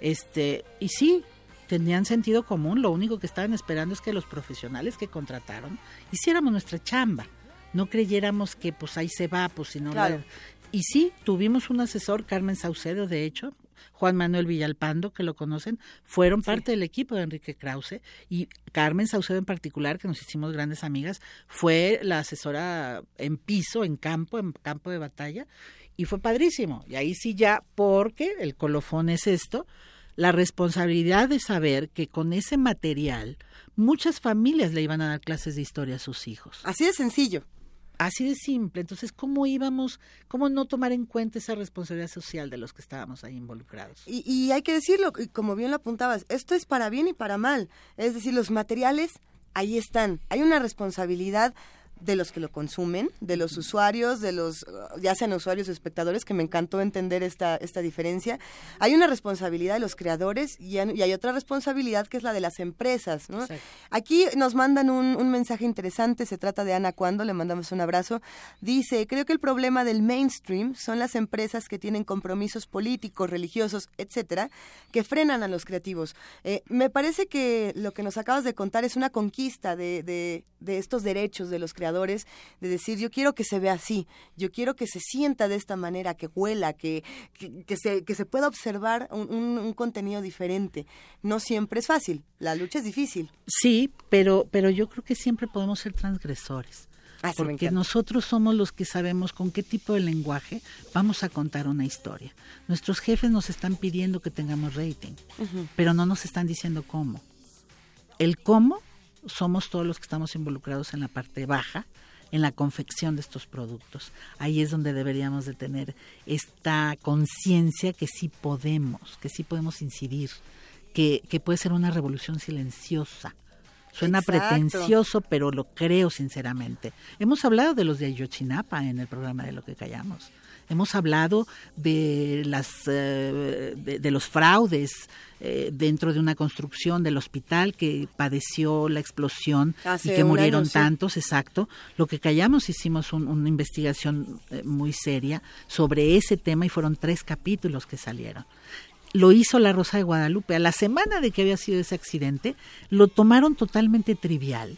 Este, y sí, tenían sentido común, lo único que estaban esperando es que los profesionales que contrataron hiciéramos nuestra chamba. No creyéramos que pues ahí se va, pues si no Claro. la- Y sí, tuvimos un asesor, Carmen Saucedo, de hecho, Juan Manuel Villalpando, que lo conocen, fueron parte del equipo de Enrique Krause y Carmen Saucedo en particular, que nos hicimos grandes amigas, fue la asesora en piso, en campo, en campo de batalla, y fue padrísimo. Y ahí sí ya, porque el colofón es esto, la responsabilidad de saber que con ese material muchas familias le iban a dar clases de historia a sus hijos. Así de sencillo. Así de simple. Entonces, ¿cómo íbamos, cómo no tomar en cuenta esa responsabilidad social de los que estábamos ahí involucrados? Y, y hay que decirlo, y como bien lo apuntabas, esto es para bien y para mal. Es decir, los materiales ahí están. Hay una responsabilidad de los que lo consumen, de los usuarios, de los, uh, ya sean usuarios o espectadores, que me encantó entender esta, esta diferencia. Hay una responsabilidad de los creadores y, hay- y hay otra responsabilidad que es la de las empresas. ¿no? Aquí nos mandan un, un mensaje interesante, se trata de Ana Cuando, le mandamos un abrazo. Dice, creo que el problema del mainstream son las empresas que tienen compromisos políticos, religiosos, etcétera, que frenan a los creativos. Eh, me parece que lo que nos acabas de contar es una conquista de, de- de estos derechos de los creadores, de decir, yo quiero que se vea así, yo quiero que se sienta de esta manera, que huela, que, que, que se, que se pueda observar un, un- un contenido diferente. No siempre es fácil, la lucha es difícil. Sí, pero, pero yo creo que siempre podemos ser transgresores. Ah, sí, porque nosotros somos los que sabemos con qué tipo de lenguaje vamos a contar una historia. Nuestros jefes nos están pidiendo que tengamos rating, Ujú. pero no nos están diciendo cómo. El cómo somos todos los que estamos involucrados en la parte baja, en la confección de estos productos. Ahí es donde deberíamos de tener esta conciencia que sí podemos, que sí podemos incidir, que, que puede ser una revolución silenciosa. Suena Exacto. pretencioso, pero lo creo sinceramente. Hemos hablado de los de Ayotzinapa en el programa de Lo que Callamos. Hemos hablado de las eh, de, de los fraudes eh, dentro de una construcción del hospital que padeció la explosión Hace y que murieron año, sí. tantos, exacto. Lo que callamos hicimos un- una investigación eh, muy seria sobre ese tema y fueron tres capítulos que salieron lo hizo la Rosa de Guadalupe. A la semana de que había sido ese accidente, lo tomaron totalmente trivial.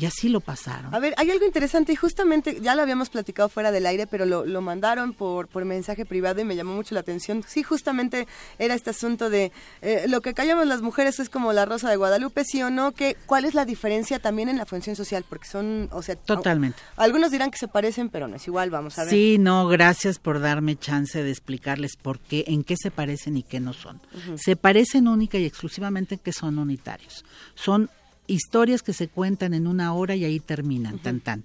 Y así lo pasaron. A ver, hay algo interesante y justamente ya lo habíamos platicado fuera del aire, pero lo, lo mandaron por, por mensaje privado y me llamó mucho la atención. Sí, justamente era este asunto de eh, lo que callamos las mujeres es como la rosa de Guadalupe, sí o no, que cuál es la diferencia también en la función social, porque son, o sea, Totalmente. a- algunos dirán que se parecen, pero no es igual, vamos a ver. Sí, no, gracias por darme chance de explicarles por qué, en qué se parecen y qué no son. Se parecen única y exclusivamente en que son unitarios. Son historias que se cuentan en una hora y ahí terminan, tan tan.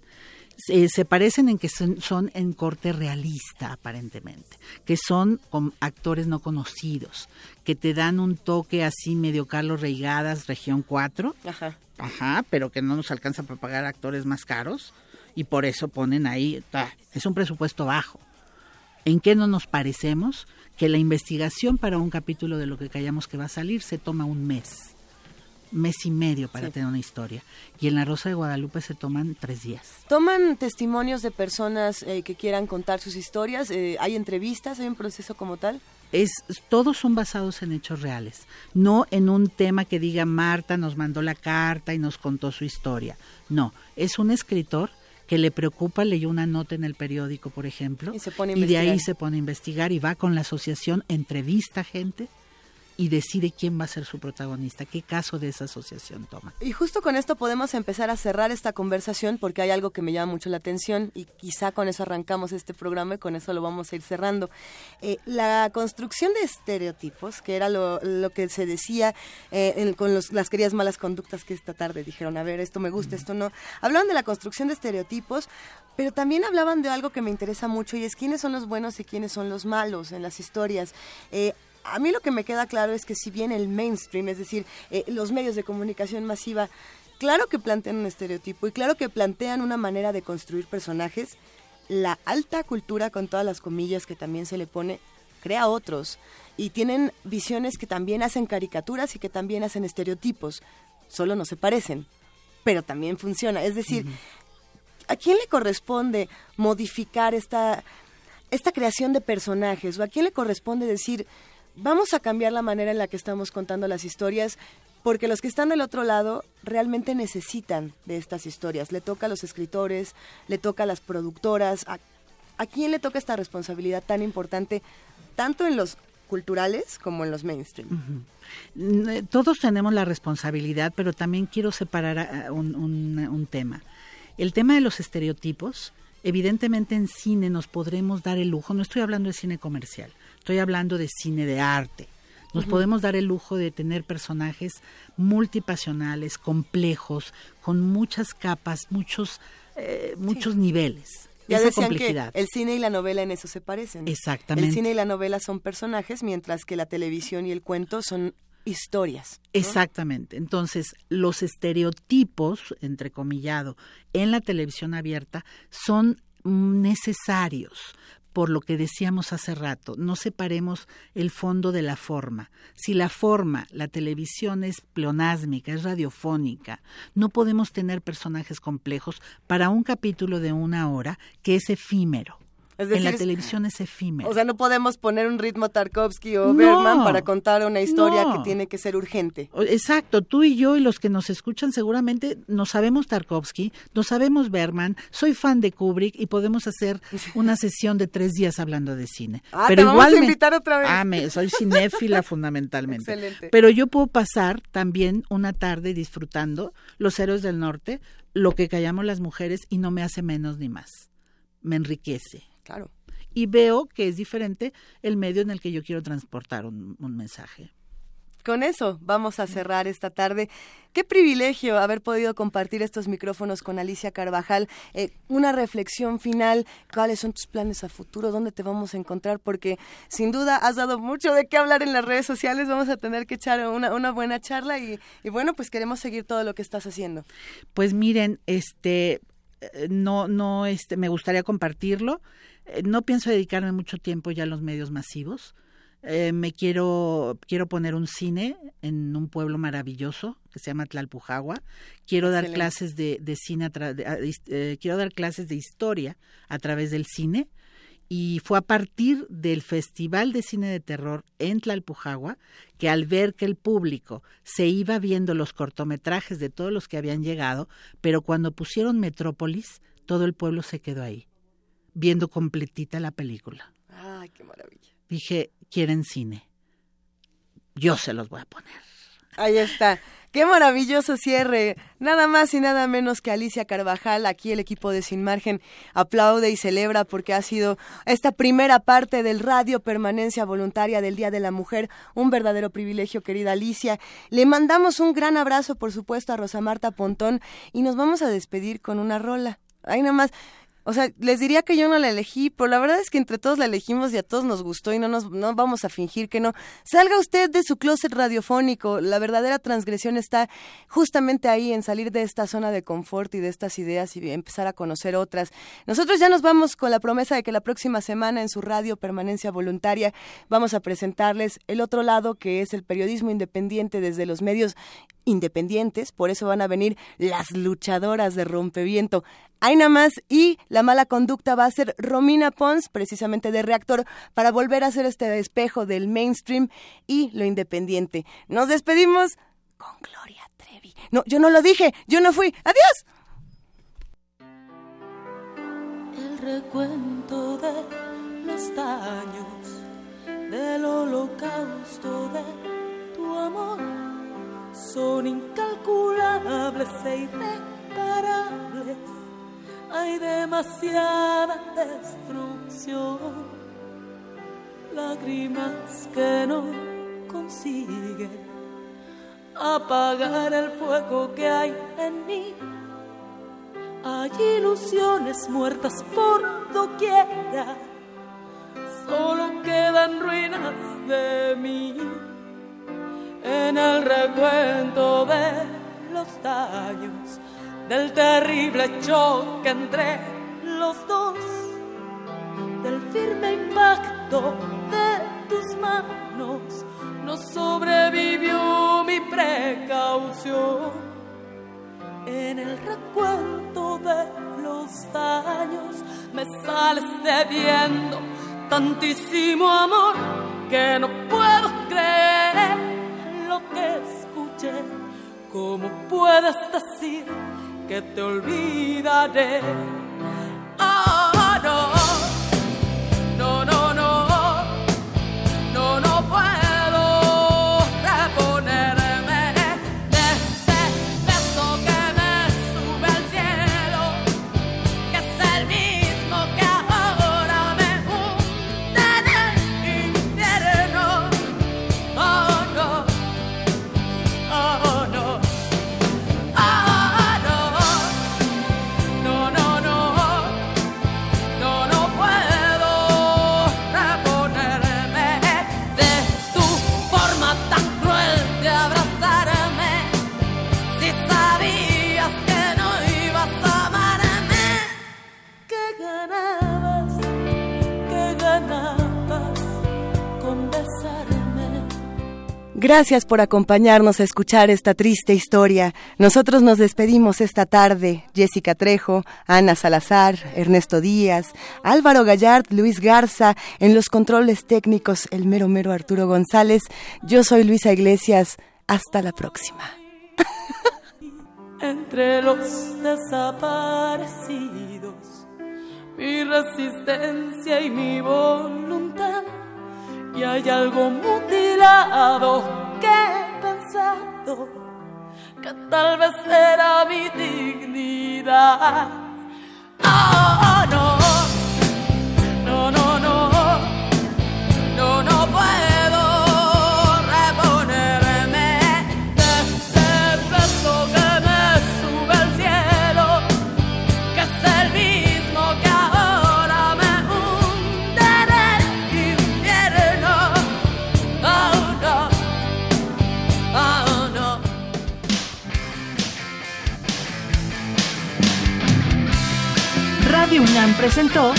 Se, se parecen en que son, son en corte realista, aparentemente, que son con actores no conocidos, que te dan un toque así medio Carlos Reigadas, región 4, Ajá. Ajá, pero que no nos alcanza para pagar actores más caros y por eso ponen ahí, es un presupuesto bajo. ¿En qué no nos parecemos? Que la investigación para un capítulo de lo que callamos que va a salir se toma un mes, mes y medio para Sí. tener una historia. Y en La Rosa de Guadalupe se toman tres días. ¿Toman testimonios de personas eh, que quieran contar sus historias? Eh, ¿Hay entrevistas? ¿Hay un proceso como tal? Es, todos son basados en hechos reales, no en un tema que diga Marta nos mandó la carta y nos contó su historia. No, es un escritor que le preocupa, leyó una nota en el periódico, por ejemplo, Y se pone a de ahí se pone a investigar y va con la asociación, entrevista gente y decide quién va a ser su protagonista, qué caso de esa asociación toma. Y justo con esto podemos empezar a cerrar esta conversación porque hay algo que me llama mucho la atención y quizá con eso arrancamos este programa y con eso lo vamos a ir cerrando. Eh, la construcción de estereotipos, que era lo, lo que se decía eh, con las queridas malas conductas que esta tarde dijeron, a ver, esto me gusta, esto no. Hablaban de la construcción de estereotipos, pero también hablaban de algo que me interesa mucho y es quiénes son los buenos y quiénes son los malos en las historias. Eh, a mí lo que me queda claro es que si bien el mainstream, es decir, eh, los medios de comunicación masiva, claro que plantean un estereotipo y claro que plantean una manera de construir personajes, la alta cultura, con todas las comillas que también se le pone, crea otros y tienen visiones que también hacen caricaturas y que también hacen estereotipos, solo no se parecen, pero también funciona. Es decir, ¿a quién le corresponde modificar esta, esta creación de personajes? ¿O a quién le corresponde decir, vamos a cambiar la manera en la que estamos contando las historias? Porque los que están del otro lado realmente necesitan de estas historias. Le toca a los escritores, le toca a las productoras. ¿A, quién le toca esta responsabilidad tan importante, tanto en los culturales como en los mainstream? Eh, Todos tenemos la responsabilidad, pero también quiero separar un tema. El tema de los estereotipos, evidentemente en cine nos podremos dar el lujo, no estoy hablando de cine comercial, estoy hablando de cine de arte. Nos podemos dar el lujo de tener personajes multipasionales, complejos, con muchas capas, muchos, eh, muchos niveles. Ya esa decían complejidad. que el cine y la novela en eso se parecen. Exactamente. El cine y la novela son personajes, mientras que la televisión y el cuento son historias. ¿no? Exactamente. Entonces, los estereotipos, entrecomillado, en la televisión abierta son necesarios por lo que decíamos hace rato, no separemos el fondo de la forma. Si la forma, la televisión es pleonásmica, es radiofónica, no podemos tener personajes complejos para un capítulo de una hora que es efímero. Es en la televisión es efímero. O sea, no podemos poner un ritmo Tarkovsky o No, Bergman para contar una historia no. que tiene que ser urgente. Exacto, tú y yo y los que nos escuchan seguramente no sabemos Tarkovsky, no sabemos Bergman, soy fan de Kubrick y podemos hacer [LAUGHS] una sesión de tres días hablando de cine. Ah, te vamos a me- invitar otra vez. Ah, me- soy cinéfila [LAUGHS] fundamentalmente. Excelente. Pero yo puedo pasar también una tarde disfrutando Los Héroes del Norte, lo que callamos las mujeres y no me hace menos ni más. Me enriquece. Claro. Y veo que es diferente el medio en el que yo quiero transportar un- un mensaje. Con eso vamos a cerrar esta tarde. Qué privilegio haber podido compartir estos micrófonos con Alicia Carvajal. Eh, una reflexión final, ¿cuáles son tus planes a futuro? ¿Dónde te vamos a encontrar? Porque sin duda has dado mucho de qué hablar en las redes sociales. Vamos a tener que echar una, una buena charla y, y bueno, pues queremos seguir todo lo que estás haciendo. Pues miren, este no no este me gustaría compartirlo. Eh, No pienso dedicarme mucho tiempo ya a los medios masivos. Eh, me quiero quiero poner un cine en un pueblo maravilloso que se llama Tlalpujagua. Quiero dar clases de, de cine, a tra- de- eh, quiero dar clases de historia a través del cine Y fue a partir del Festival de Cine de Terror en Tlalpujagua que al ver que el público se iba viendo los cortometrajes de todos los que habían llegado, pero cuando pusieron Metrópolis, todo el pueblo se quedó ahí, viendo completita la película. Ay, qué maravilla. Dije, quieren cine. Yo se los voy a poner. Ahí está. Qué maravilloso cierre. Nada más y nada menos que Alicia Carvajal. Aquí el equipo de Sin Margen aplaude y celebra porque ha sido esta primera parte del radio permanencia voluntaria del Día de la Mujer. Un verdadero privilegio, querida Alicia. Le mandamos un gran abrazo, por supuesto, a Rosa Marta Pontón y nos vamos a despedir con una rola. Ahí nada más. O sea, les diría que yo no la elegí, pero la verdad es que entre todos la elegimos y a todos nos gustó y no nos no vamos a fingir que no. Salga usted de su closet radiofónico. La verdadera transgresión está justamente ahí en salir de esta zona de confort y de estas ideas y empezar a conocer otras. Nosotros ya nos vamos con la promesa de que la próxima semana en su radio Permanencia Voluntaria vamos a presentarles el otro lado que es el periodismo independiente desde los medios independientes, por eso van a venir las luchadoras de rompeviento. Hay nada más y la mala conducta va a ser Romina Pons, precisamente de Reactor, para volver a hacer este despejo del mainstream y lo independiente. Nos despedimos con Gloria Trevi. No, yo no lo dije, yo no fui. Adiós. El recuento de los daños del holocausto de tu amor son incalculables e irreparables. Hay demasiada destrucción, lágrimas que no consiguen apagar el fuego que hay en mí. Hay ilusiones muertas por doquiera, solo quedan ruinas de mí en el recuento de los daños del terrible choque entre los dos, del firme impacto de tus manos, no sobrevivió mi precaución. En el recuento de los daños me sales debiendo tantísimo amor que no puedo creer que escuché. ¿Cómo puedes decir que te olvidaré? Ah, Gracias por acompañarnos a escuchar esta triste historia. Nosotros nos despedimos esta tarde. Jessica Trejo, Ana Salazar, Ernesto Díaz, Álvaro Gallard, Luis Garza, en los controles técnicos, el mero mero Arturo González. Yo soy Luisa Iglesias. Hasta la próxima. entre los desaparecidos, mi resistencia y mi voluntad. Y hay algo mutilado que he pensado que tal vez era mi dignidad. Oh, no, no, no, no, no, no puedo presentó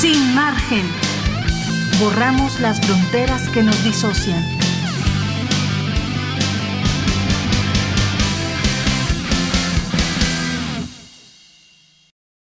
Sin margen. Borramos las fronteras que nos disocian.